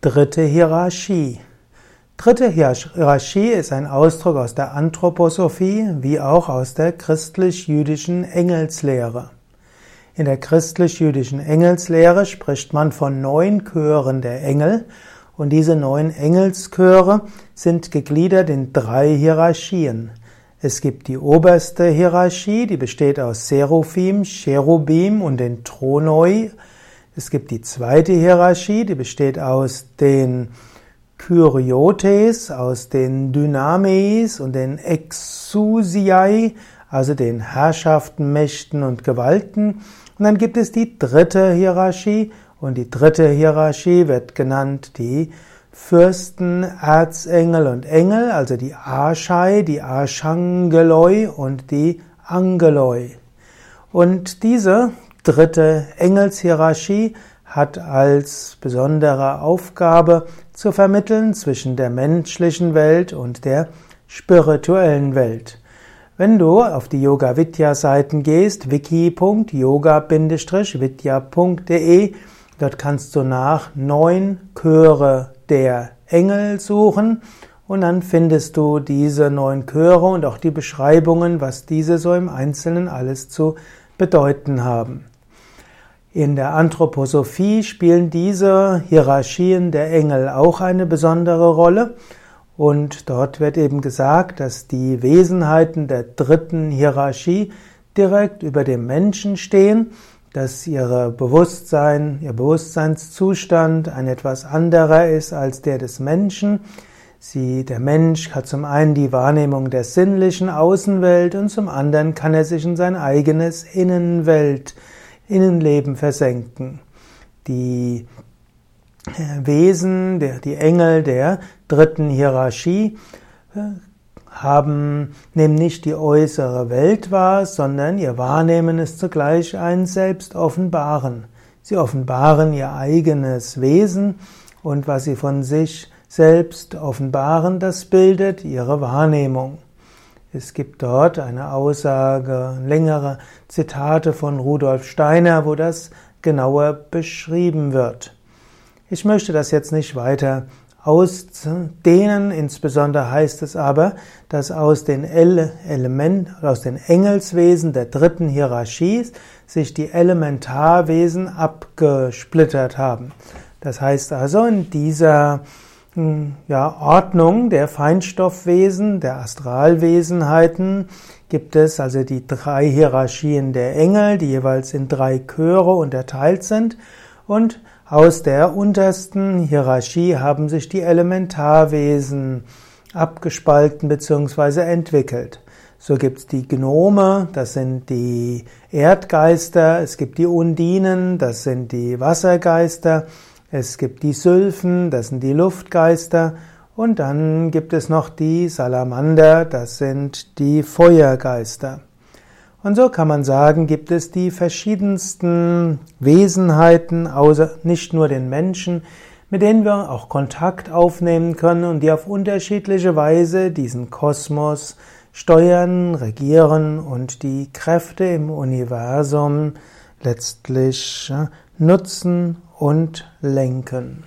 Dritte Hierarchie. Dritte Hierarchie ist ein Ausdruck aus der Anthroposophie wie auch aus der christlich-jüdischen Engelslehre. In der christlich-jüdischen Engelslehre spricht man von neun Chören der Engel und diese neun Engelschöre sind gegliedert in drei Hierarchien. Es gibt die oberste Hierarchie, die besteht aus Seraphim, Cherubim und den Thronoi, es gibt die zweite Hierarchie, die besteht aus den Kyriotes, aus den Dynameis und den Exousiai, also den Herrschaften, Mächten und Gewalten. Und dann gibt es die dritte Hierarchie und die dritte Hierarchie wird genannt die Fürsten, Erzengel und Engel, also die Archai, die Archangeloi und die Angeloi. Und diese dritte Engelshierarchie hat als besondere Aufgabe zu vermitteln zwischen der menschlichen Welt und der spirituellen Welt. Wenn du auf die Yoga Vidya Seiten gehst, wiki.yoga-vidya.de, dort kannst du nach neun Chöre der Engel suchen und dann findest du diese neun Chöre und auch die Beschreibungen, was diese so im Einzelnen alles zu bedeuten haben. In der Anthroposophie spielen diese Hierarchien der Engel auch eine besondere Rolle. Und dort wird eben gesagt, dass die Wesenheiten der dritten Hierarchie direkt über dem Menschen stehen, dass ihre Bewusstsein, ihr Bewusstseinszustand ein etwas anderer ist als der des Menschen. Sie, der Mensch hat zum einen die Wahrnehmung der sinnlichen Außenwelt und zum anderen kann er sich in sein eigenes Innenwelt Innenleben versenken. Die äh, Wesen, die Engel der dritten Hierarchie äh, haben, nehmen nicht die äußere Welt wahr, sondern ihr Wahrnehmen ist zugleich ein Selbstoffenbaren. Sie offenbaren ihr eigenes Wesen und was sie von sich selbst offenbaren, das bildet ihre Wahrnehmung. Es gibt dort eine Aussage, längere Zitate von Rudolf Steiner, wo das genauer beschrieben wird. Ich möchte das jetzt nicht weiter ausdehnen, insbesondere heißt es aber, dass aus den Elementen, aus den Engelswesen der dritten Hierarchie sich die Elementarwesen abgesplittert haben. Das heißt also, in dieser ja, Ordnung der Feinstoffwesen, der Astralwesenheiten gibt es also die drei Hierarchien der Engel, die jeweils in drei Chöre unterteilt sind und aus der untersten Hierarchie haben sich die Elementarwesen abgespalten bzw. entwickelt. So gibt es die Gnome, das sind die Erdgeister, es gibt die Undinen, das sind die Wassergeister, es gibt die Sylphen, das sind die Luftgeister, und dann gibt es noch die Salamander, das sind die Feuergeister. Und so kann man sagen, gibt es die verschiedensten Wesenheiten, außer nicht nur den Menschen, mit denen wir auch Kontakt aufnehmen können und die auf unterschiedliche Weise diesen Kosmos steuern, regieren und die Kräfte im Universum letztlich nutzen und lenken.